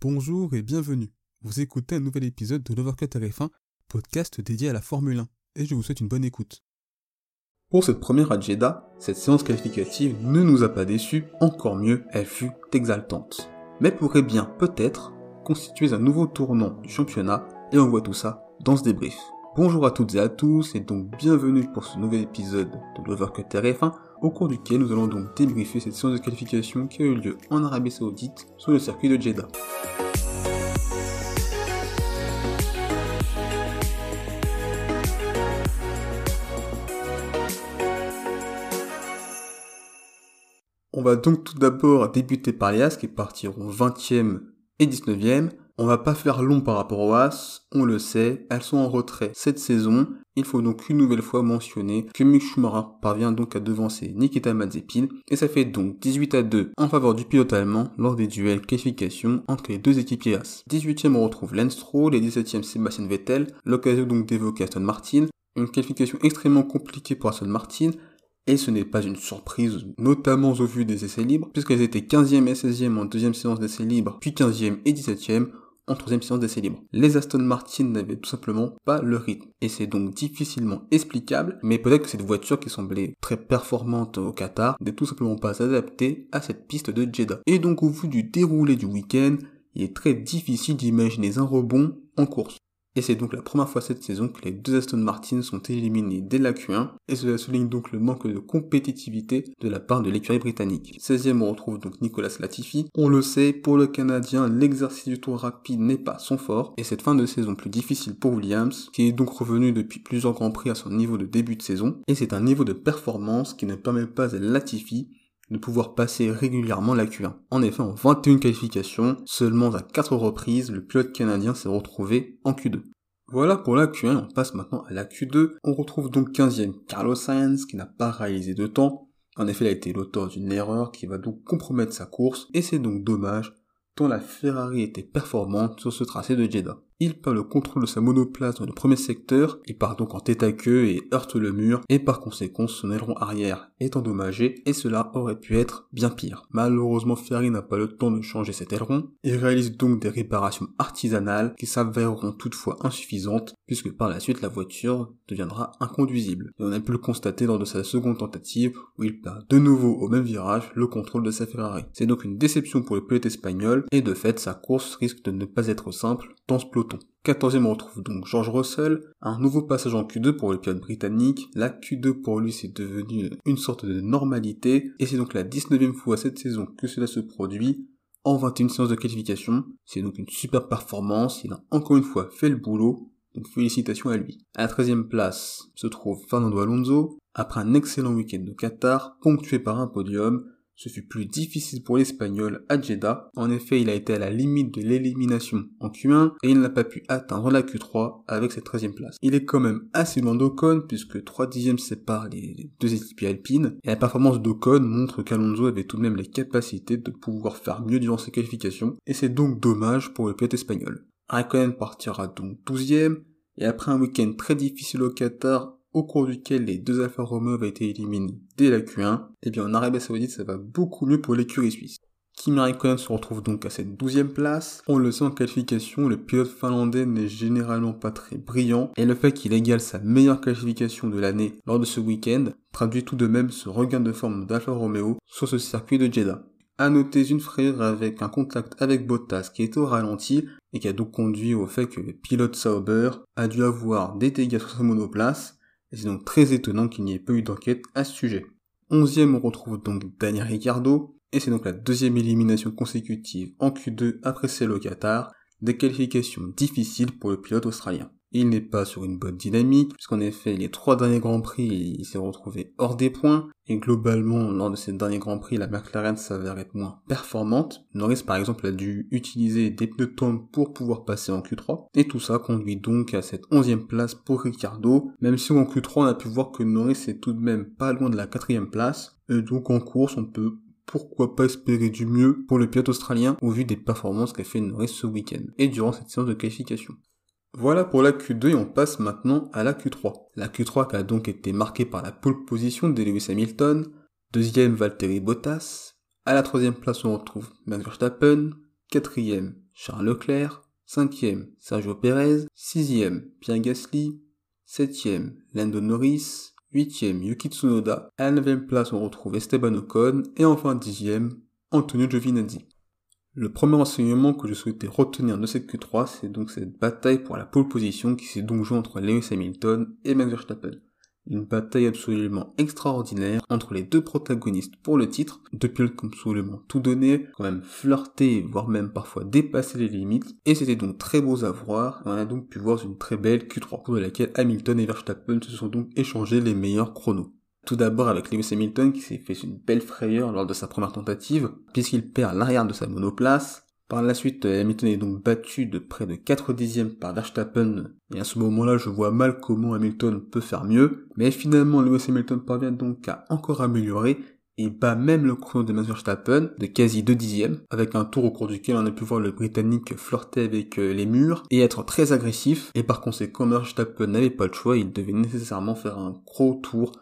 Bonjour et bienvenue. Vous écoutez un nouvel épisode de l'Overcut RF1, podcast dédié à la Formule 1, et je vous souhaite une bonne écoute. Pour cette première à Jeddah, cette séance qualificative ne nous a pas déçus, encore mieux, elle fut exaltante. Mais pourrait bien, peut-être, constituer un nouveau tournant du championnat, et on voit tout ça dans ce débrief. Bonjour à toutes et à tous, et donc bienvenue pour ce nouvel épisode de l'Overcut RF1, au cours duquel nous allons donc débriefer cette séance de qualification qui a eu lieu en Arabie Saoudite sur le circuit de Jeddah. On va donc tout d'abord débuter par les As qui partiront 20e et 19e. On va pas faire long par rapport aux As, on le sait, elles sont en retrait cette saison. Il faut donc une nouvelle fois mentionner que Mick Schumacher parvient donc à devancer Nikita Mazepin et ça fait donc 18 à 2 en faveur du pilote allemand lors des duels qualification entre les deux équipiers As. 18e on retrouve Lance Stroll et 17e Sébastien Vettel, l'occasion donc d'évoquer Aston Martin, une qualification extrêmement compliquée pour Aston Martin et ce n'est pas une surprise, notamment au vu des essais libres, puisqu'elles étaient 15e et 16e en deuxième séance d'essais libres, puis 15e et 17e en troisième séance d'essais libres. Les Aston Martin n'avaient tout simplement pas le rythme. Et c'est donc difficilement explicable, mais peut-être que cette voiture qui semblait très performante au Qatar n'est tout simplement pas adaptée à cette piste de Jeddah. Et donc au vu du déroulé du week-end, il est très difficile d'imaginer un rebond en course. Et c'est donc la première fois cette saison que les deux Aston Martin sont éliminés dès la Q1, et cela souligne donc le manque de compétitivité de la part de l'écurie britannique. 16e on retrouve donc Nicolas Latifi. On le sait, pour le Canadien, l'exercice du tour rapide n'est pas son fort, et cette fin de saison plus difficile pour Williams, qui est donc revenu depuis plusieurs grands prix à son niveau de début de saison, et c'est un niveau de performance qui ne permet pas à Latifi de pouvoir passer régulièrement la Q1. En effet, en 21 qualifications, seulement à 4 reprises, le pilote canadien s'est retrouvé en Q2. Voilà pour la Q1, on passe maintenant à la Q2. On retrouve donc 15e Carlos Sainz qui n'a pas réalisé de temps. En effet, il a été l'auteur d'une erreur qui va donc compromettre sa course et c'est donc dommage tant la Ferrari était performante sur ce tracé de Jeddah. Il perd le contrôle de sa monoplace dans le premier secteur, il part donc en tête à queue et heurte le mur, et par conséquent son aileron arrière est endommagé, et cela aurait pu être bien pire. Malheureusement Ferrari n'a pas le temps de changer cet aileron, il réalise donc des réparations artisanales qui s'avéreront toutefois insuffisantes, puisque par la suite la voiture deviendra inconduisible. Et on a pu le constater lors de sa seconde tentative, où il perd de nouveau au même virage le contrôle de sa Ferrari. C'est donc une déception pour le pilote espagnol, et de fait sa course risque de ne pas être simple dans ce peloton. 14e on retrouve donc George Russell, un nouveau passage en Q2 pour le pilote britannique, la Q2 pour lui c'est devenu une sorte de normalité, et c'est donc la 19e fois cette saison que cela se produit, en 21 séances de qualification, c'est donc une super performance, il a encore une fois fait le boulot, donc félicitations à lui. À la 13e place se trouve Fernando Alonso, après un excellent week-end de Qatar, ponctué par un podium, ce fut plus difficile pour l'Espagnol à Jeddah. En effet, il a été à la limite de l'élimination en Q1 et il n'a pas pu atteindre la Q3 avec cette 13e place. Il est quand même assez loin d'Ocon puisque 3 dixièmes séparent les deux équipes alpines et la performance d'Ocon montre qu'Alonso avait tout de même les capacités de pouvoir faire mieux durant ses qualifications et c'est donc dommage pour le pilote espagnol. Raikkonen partira donc 12e et après un week-end très difficile au Qatar, au cours duquel les deux Alfa Romeo avaient été éliminés dès la Q1, et eh bien en Arabie Saoudite ça va beaucoup mieux pour l'écurie suisse. Kimi Raikkonen se retrouve donc à cette douzième place. On le sait en qualification, le pilote finlandais n'est généralement pas très brillant, et le fait qu'il égale sa meilleure qualification de l'année lors de ce week-end traduit tout de même ce regain de forme d'Alfa Romeo sur ce circuit de Jeddah. À noter une frayeur avec un contact avec Bottas qui était au ralenti et qui a donc conduit au fait que le pilote Sauber a dû avoir des dégâts sur sa monoplace et c'est donc très étonnant qu'il n'y ait pas eu d'enquête à ce sujet. Onzième, on retrouve donc Daniel Ricciardo, et c'est donc la deuxième élimination consécutive en Q2 après celle au Qatar, des qualifications difficiles pour le pilote australien. Il n'est pas sur une bonne dynamique, puisqu'en effet, les trois derniers Grands Prix, il s'est retrouvé hors des points, et globalement, lors de ces derniers Grands Prix, la McLaren s'avère être moins performante. Norris, par exemple, a dû utiliser des pneus de pour pouvoir passer en Q3, et tout ça conduit donc à cette onzième place pour Ricciardo, même si en Q3, on a pu voir que Norris est tout de même pas loin de la quatrième place, et donc en course, on peut pourquoi pas espérer du mieux pour le pilote australien au vu des performances qu'a fait Norris ce week-end et durant cette séance de qualification. Voilà pour la Q2 et on passe maintenant à la Q3. La Q3 qui a donc été marquée par la pole position de Lewis Hamilton, deuxième Valtteri Bottas, à la troisième place on retrouve Max Verstappen, quatrième Charles Leclerc, 5e Sergio Perez, 6e Pierre Gasly, 7e Lando Norris, 8e Yuki Tsunoda, à la 9e place on retrouve Esteban Ocon, et enfin 10e Antonio Giovinazzi. Le premier enseignement que je souhaitais retenir de cette Q3, c'est donc cette bataille pour la pole position qui s'est donc jouée entre Lewis Hamilton et Max Verstappen. Une bataille absolument extraordinaire entre les deux protagonistes pour le titre, deux pilotes absolument tout donné, quand même flirté, voire même parfois dépassé les limites, et c'était donc très beau à voir, on a donc pu voir une très belle Q3, pour laquelle Hamilton et Verstappen se sont donc échangés les meilleurs chronos. Tout d'abord avec Lewis Hamilton qui s'est fait une belle frayeur lors de sa première tentative, puisqu'il perd l'arrière de sa monoplace. Par la suite, Hamilton est donc battu de près de 4 dixièmes par Verstappen, et à ce moment-là, je vois mal comment Hamilton peut faire mieux, mais finalement, Lewis Hamilton parvient donc à encore améliorer, et bat même le chrono de Max Verstappen de quasi 2 dixièmes, avec un tour au cours duquel on a pu voir le Britannique flirter avec euh, les murs et être très agressif, et par conséquent Verstappen n'avait pas le choix, il devait nécessairement faire un gros tour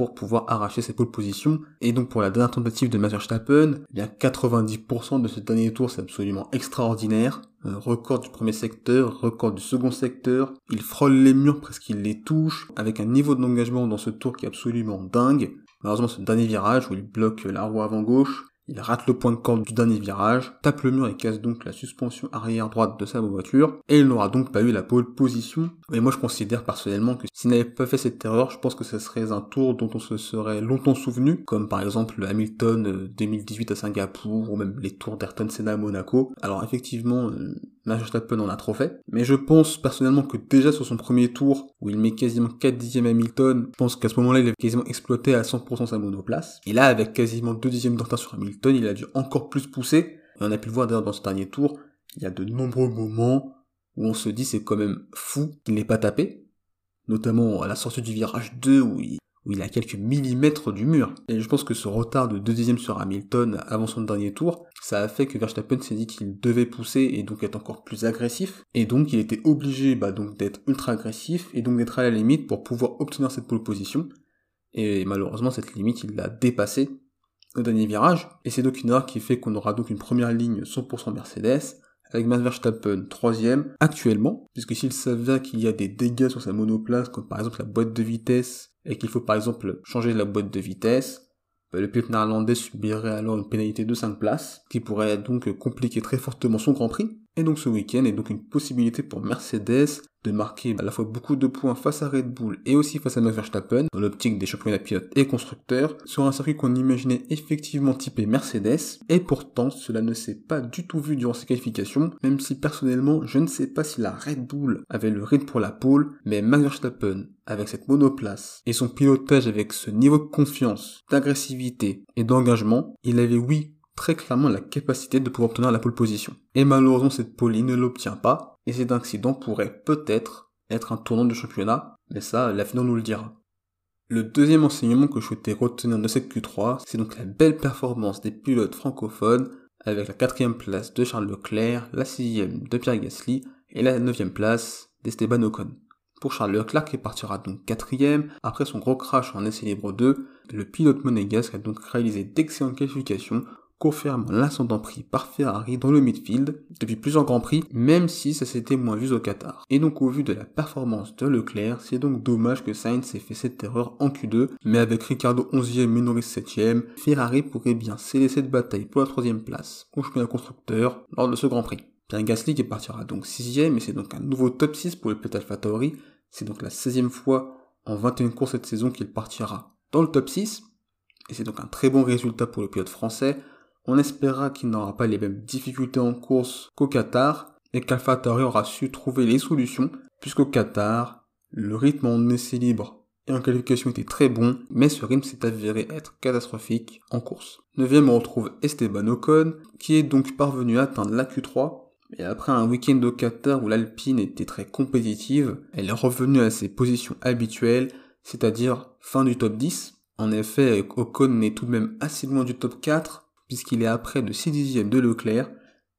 pour pouvoir arracher cette pole position. Et donc pour la dernière tentative de Max Verstappen, eh bien 90% de ce dernier tour c'est absolument extraordinaire. Un record du premier secteur, record du second secteur. Il frôle les murs, presque il les touche, avec un niveau d'engagement dans ce tour qui est absolument dingue. Malheureusement ce dernier virage où il bloque la roue avant gauche, il rate le point de corde du dernier virage, tape le mur et casse donc la suspension arrière droite de sa voiture, et il n'aura donc pas eu la pole position. Et moi je considère personnellement que s'il n'avait pas fait cette erreur, je pense que ce serait un tour dont on se serait longtemps souvenu, comme par exemple le Hamilton 2018 euh, à Singapour, ou même les tours d'Ayrton Senna à Monaco. Alors effectivement, Max Verstappen en a trop fait. Mais je pense personnellement que déjà sur son premier tour, où il met quasiment 4 dixièmes Hamilton, je pense qu'à ce moment-là, il avait quasiment exploité à 100% sa monoplace. Et là, avec quasiment 2 dixièmes de sur Hamilton, il a dû encore plus pousser. Et on a pu le voir d'ailleurs dans ce dernier tour, il y a de nombreux moments où on se dit c'est quand même fou qu'il n'ait pas tapé. Notamment à la sortie du virage 2 où il, où il a quelques millimètres du mur. Et je pense que ce retard de 2 dixièmes sur Hamilton avant son dernier tour, ça a fait que Verstappen s'est dit qu'il devait pousser et donc être encore plus agressif. Et donc il était obligé bah, donc d'être ultra agressif et donc d'être à la limite pour pouvoir obtenir cette pole position. Et malheureusement cette limite il l'a dépassée au dernier virage. Et c'est donc une erreur qui fait qu'on aura donc une première ligne 100% Mercedes avec Max Verstappen troisième actuellement, puisque s'il s'avère qu'il y a des dégâts sur sa monoplace, comme par exemple la boîte de vitesse, et qu'il faut par exemple changer la boîte de vitesse, bah, le pilote néerlandais subirait alors une pénalité de 5 places, qui pourrait donc compliquer très fortement son Grand Prix. Et donc ce week-end est donc une possibilité pour Mercedes de marquer à la fois beaucoup de points face à Red Bull et aussi face à Max Verstappen dans l'optique des championnats pilotes et constructeurs sur un circuit qu'on imaginait effectivement typé Mercedes. Et pourtant cela ne s'est pas du tout vu durant ces qualifications même si personnellement je ne sais pas si la Red Bull avait le rythme pour la pole mais Max Verstappen avec cette monoplace et son pilotage avec ce niveau de confiance, d'agressivité et d'engagement, il avait oui très clairement la capacité de pouvoir obtenir la pole position. Et malheureusement, cette pole, il ne l'obtient pas, et cet incident pourrait peut-être être un tournant du championnat, mais ça, l'avenir nous le dira. Le deuxième enseignement que je souhaitais retenir de cette Q3, c'est donc la belle performance des pilotes francophones, avec la quatrième place de Charles Leclerc, la sixième de Pierre Gasly, et la neuvième place d'Esteban Ocon. Pour Charles Leclerc qui partira donc quatrième, après son gros crash en essai libre 2, le pilote monégasque a donc réalisé d'excellentes qualifications confirme l'ascendant pris par Ferrari dans le midfield depuis plusieurs grands prix, même si ça s'était moins vu au Qatar. Et donc au vu de la performance de Leclerc, c'est donc dommage que Sainz ait fait cette erreur en Q2, mais avec Ricardo 11e et Norris 7e, Ferrari pourrait bien sceller cette bataille pour la troisième place au championnat constructeur lors de ce Grand Prix. Pierre Gasly qui partira donc 6ème et c'est donc un nouveau top 6 pour le pilote AlphaTauri, c'est donc la 16e fois en 21 courses cette saison qu'il partira dans le top 6, et c'est donc un très bon résultat pour le pilote français, on espérera qu'il n'aura pas les mêmes difficultés en course qu'au Qatar et qu'AlphaTauri aura su trouver les solutions puisqu'au Qatar, le rythme en essai libre et en qualification était très bon, mais ce rythme s'est avéré être catastrophique en course. Neuvième, on retrouve Esteban Ocon, qui est donc parvenu à atteindre la Q3, et après un week-end au Qatar où l'Alpine était très compétitive, elle est revenue à ses positions habituelles, c'est-à-dire fin du top 10. En effet, Ocon est tout de même assez loin du top 4, puisqu'il est à près de 6 dixièmes de Leclerc,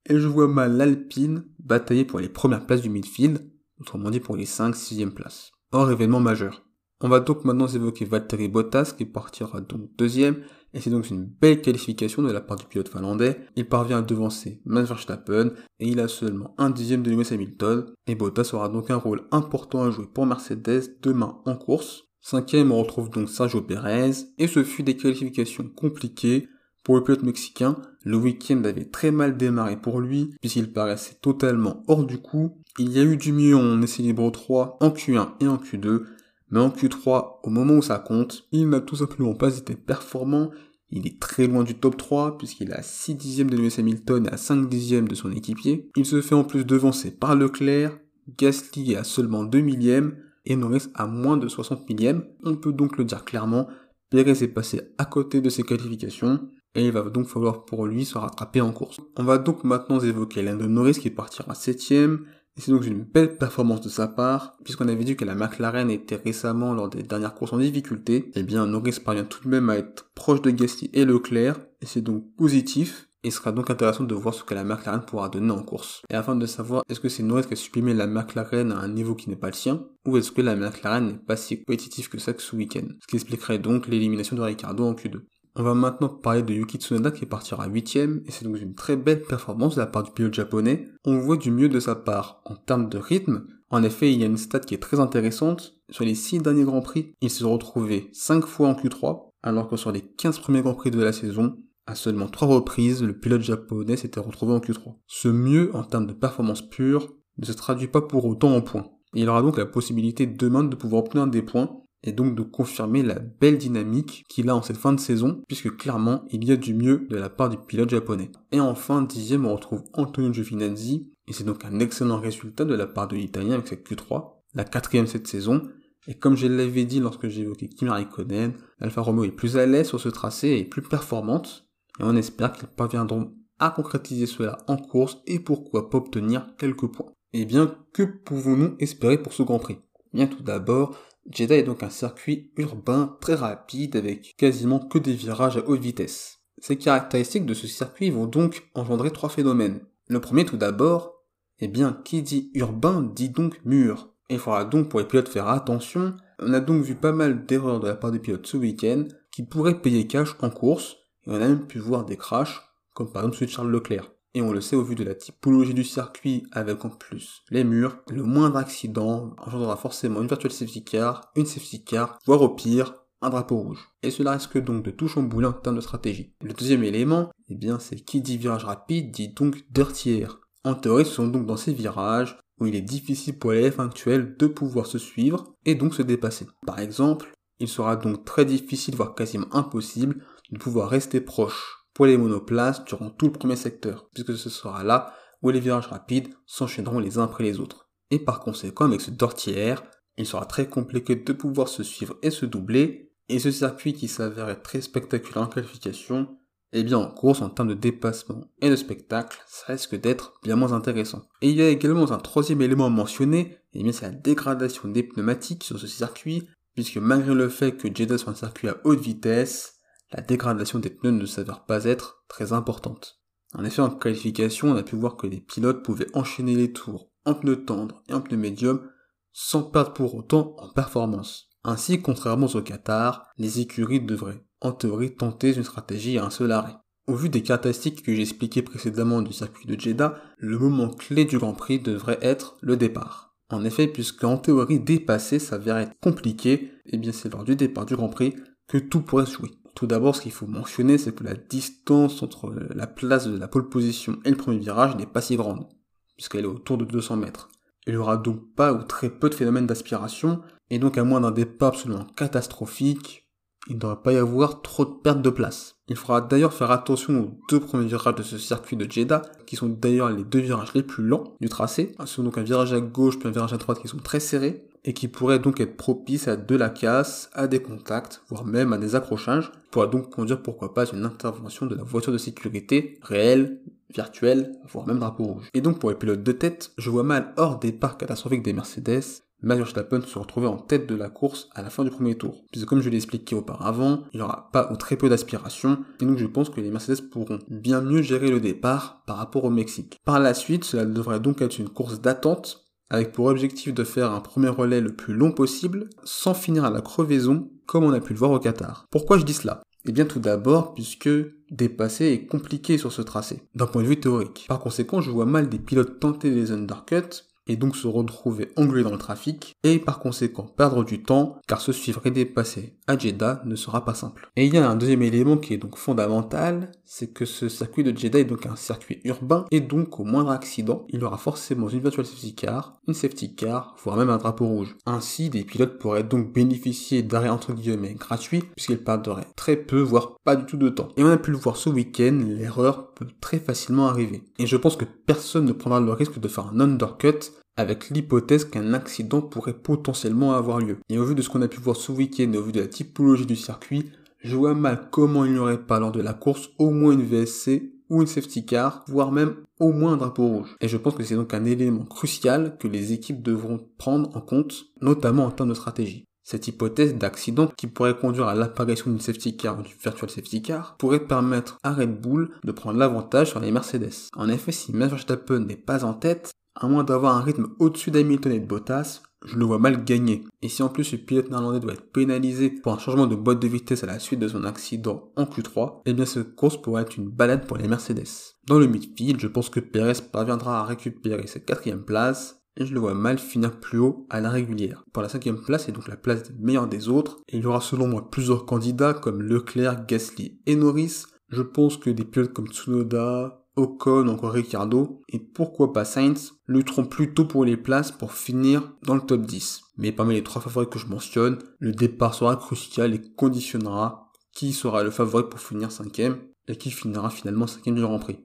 et je vois mal l'Alpine batailler pour les premières places du midfield, autrement dit pour les 5-6e places. Hors événement majeur. On va donc maintenant évoquer Valtteri Bottas qui partira donc deuxième, et c'est donc une belle qualification de la part du pilote finlandais. Il parvient à devancer Max Verstappen et il a seulement un dixième de Lewis Hamilton et Bottas aura donc un rôle important à jouer pour Mercedes demain en course. Cinquième, on retrouve donc Sergio Perez et ce fut des qualifications compliquées pour le pilote mexicain, le week-end avait très mal démarré pour lui, puisqu'il paraissait totalement hors du coup. Il y a eu du mieux en essai libre 3, en Q1 et en Q2, mais en Q3, au moment où ça compte, il n'a tout simplement pas été performant. Il est très loin du top 3, puisqu'il est à 6 dixièmes de Lewis Hamilton et à 5 dixièmes de son équipier. Il se fait en plus devancer par Leclerc, Gasly est à seulement 2 millièmes, et Norris à moins de 60 millièmes. On peut donc le dire clairement, Perez est passé à côté de ses qualifications et il va donc falloir pour lui se rattraper en course. On va donc maintenant évoquer de Norris qui partira septième, et c'est donc une belle performance de sa part, puisqu'on avait dit que la McLaren était récemment lors des dernières courses en difficulté, eh bien Norris parvient tout de même à être proche de Gasly et Leclerc, et c'est donc positif, et il sera donc intéressant de voir ce que la McLaren pourra donner en course. Et afin de savoir est-ce que c'est Norris qui a supprimé la McLaren à un niveau qui n'est pas le sien, ou est-ce que la McLaren n'est pas si compétitive que ça que ce week-end? Ce qui expliquerait donc l'élimination de Ricardo en Q2. On va maintenant parler de Yuki Tsunoda qui partira 8 et c'est donc une très belle performance de la part du pilote japonais. On voit du mieux de sa part en termes de rythme. En effet, il y a une stat qui est très intéressante. Sur les 6 derniers Grands Prix, il s'est retrouvé 5 fois en Q3, alors que sur les 15 premiers Grands Prix de la saison, à seulement 3 reprises, le pilote japonais s'était retrouvé en Q3. Ce mieux en termes de performance pure ne se traduit pas pour autant en points. il aura donc la possibilité demain de pouvoir obtenir des points et donc de confirmer la belle dynamique qu'il a en cette fin de saison, puisque clairement il y a du mieux de la part du pilote japonais. Et enfin, dixième, on retrouve Antonio Giovinazzi, et c'est donc un excellent résultat de la part de l'italien avec cette Q3, la quatrième cette saison, et comme je l'avais dit lorsque j'ai évoqué Raikkonen, l'Alfa Romeo est plus à l'aise sur ce tracé et plus performante, et on espère qu'ils parviendront à concrétiser cela en course et pourquoi pas obtenir quelques points. Eh bien, que pouvons-nous espérer pour ce Grand Prix? Bien tout d'abord, Jeddah est donc un circuit urbain très rapide avec quasiment que des virages à haute vitesse. Ces caractéristiques de ce circuit vont donc engendrer trois phénomènes. Le premier tout d'abord, eh bien, qui dit urbain dit donc mur. il faudra donc pour les pilotes faire attention. On a donc vu pas mal d'erreurs de la part des pilotes ce week-end qui pourraient payer cash en course, et on a même pu voir des crashs, comme par exemple celui de Charles Leclerc. Et on le sait au vu de la typologie du circuit avec en plus les murs, le moindre accident engendrera forcément une virtual safety car, une safety car, voire au pire, un drapeau rouge. Et cela risque donc de tout chambouler en termes de stratégie. Le deuxième élément, eh bien c'est qui dit virage rapide dit donc dirty En théorie, ce sont donc dans ces virages où il est difficile pour les F actuels de pouvoir se suivre et donc se dépasser. Par exemple, il sera donc très difficile, voire quasiment impossible, de pouvoir rester proche les monoplaces durant tout le premier secteur, puisque ce sera là où les virages rapides s'enchaîneront les uns après les autres. Et par conséquent, avec ce dortière, il sera très compliqué de pouvoir se suivre et se doubler, et ce circuit qui s'avère être très spectaculaire en qualification, eh bien en course, en termes de dépassement et de spectacle, ça risque d'être bien moins intéressant. Et il y a également un troisième élément à mentionner, et eh bien c'est la dégradation des pneumatiques sur ce circuit, puisque malgré le fait que Jeddah soit un circuit à haute vitesse, la dégradation des pneus ne s'avère pas être très importante. En effet, en qualification, on a pu voir que les pilotes pouvaient enchaîner les tours en pneus tendres et en pneus médiums sans perdre pour autant en performance. Ainsi, contrairement au Qatar, les écuries devraient en théorie tenter une stratégie à un seul arrêt. Au vu des caractéristiques que j'ai expliquées précédemment du circuit de Jeddah, le moment clé du Grand Prix devrait être le départ. En effet, puisque en théorie dépasser s'avère être compliqué, et eh bien c'est lors du départ du Grand Prix que tout pourrait jouer. Tout d'abord, ce qu'il faut mentionner, c'est que la distance entre la place de la pole position et le premier virage n'est pas si grande, puisqu'elle est autour de 200 mètres. Il n'y aura donc pas ou très peu de phénomènes d'aspiration, et donc à moins d'un départ absolument catastrophique, il ne devrait pas y avoir trop de perte de place. Il faudra d'ailleurs faire attention aux deux premiers virages de ce circuit de Jeddah, qui sont d'ailleurs les deux virages les plus lents du tracé. Ce sont donc un virage à gauche puis un virage à droite qui sont très serrés, et qui pourraient donc être propices à de la casse, à des contacts, voire même à des accrochages, pourra donc conduire pourquoi pas une intervention de la voiture de sécurité réelle, virtuelle, voire même drapeau rouge. Et donc pour les pilotes de tête, je vois mal hors départ catastrophique des Mercedes, Max Verstappen se retrouver en tête de la course à la fin du premier tour. Puisque comme je l'ai expliqué auparavant, il n'y aura pas ou très peu d'aspiration, et donc je pense que les Mercedes pourront bien mieux gérer le départ par rapport au Mexique. Par la suite, cela devrait donc être une course d'attente, avec pour objectif de faire un premier relais le plus long possible, sans finir à la crevaison, comme on a pu le voir au Qatar. Pourquoi je dis cela? Eh bien tout d'abord puisque dépasser est compliqué sur ce tracé, d'un point de vue théorique. Par conséquent, je vois mal des pilotes tenter les undercuts et donc se retrouver englué dans le trafic, et par conséquent perdre du temps, car se suivre et dépasser à Jeddah ne sera pas simple. Et il y a un deuxième élément qui est donc fondamental, c'est que ce circuit de Jeddah est donc un circuit urbain, et donc au moindre accident, il y aura forcément une virtual safety car, une safety car, voire même un drapeau rouge. Ainsi, des pilotes pourraient donc bénéficier d'arrêts entre guillemets gratuits, puisqu'ils perdraient très peu, voire pas du tout de temps. Et on a pu le voir ce week-end, l'erreur peut très facilement arriver. Et je pense que personne ne prendra le risque de faire un undercut avec l'hypothèse qu'un accident pourrait potentiellement avoir lieu. Et au vu de ce qu'on a pu voir ce week-end et au vu de la typologie du circuit, je vois mal comment il n'y aurait pas lors de la course au moins une VSC ou une safety car, voire même au moins un drapeau rouge. Et je pense que c'est donc un élément crucial que les équipes devront prendre en compte, notamment en termes de stratégie. Cette hypothèse d'accident qui pourrait conduire à l'apparition d'une safety car ou d'une virtual safety car pourrait permettre à Red Bull de prendre l'avantage sur les Mercedes. En effet, si Max Verstappen n'est pas en tête, à moins d'avoir un rythme au-dessus d'Hamilton et de Bottas, je le vois mal gagner. Et si en plus le pilote néerlandais doit être pénalisé pour un changement de boîte de vitesse à la suite de son accident en Q3, eh bien cette course pourrait être une balade pour les Mercedes. Dans le midfield, je pense que Perez parviendra à récupérer sa quatrième place, et je le vois mal finir plus haut à la régulière. Pour la cinquième place, c'est donc la place des meilleurs des autres, et il y aura selon moi plusieurs candidats comme Leclerc, Gasly et Norris. Je pense que des pilotes comme Tsunoda, Ocon, encore Ricardo, et pourquoi pas Sainz, lutteront plutôt pour les places pour finir dans le top 10. Mais parmi les trois favoris que je mentionne, le départ sera crucial et conditionnera qui sera le favori pour finir cinquième et qui finira finalement cinquième du Grand Prix.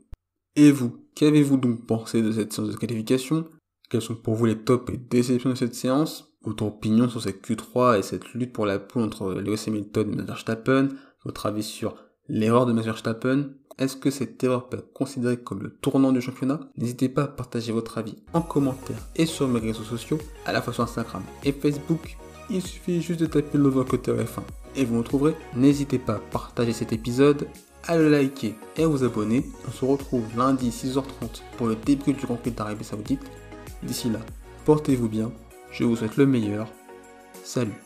Et vous, qu'avez-vous donc pensé de cette séance de qualification? Quels sont pour vous les tops et déceptions de cette séance? Votre opinion sur cette Q3 et cette lutte pour la poule entre Lewis Hamilton et Verstappen? Votre avis sur l'erreur de Max Verstappen est-ce que cette erreur peut être considérée comme le tournant du championnat? N'hésitez pas à partager votre avis en commentaire et sur mes réseaux sociaux, à la fois sur Instagram et Facebook. Il suffit juste de taper côté F1 et vous me trouverez. N'hésitez pas à partager cet épisode, à le liker et à vous abonner. On se retrouve lundi 6h30 pour le début du Grand Prix d'Arabie Saoudite. D'ici là, portez-vous bien, je vous souhaite le meilleur. Salut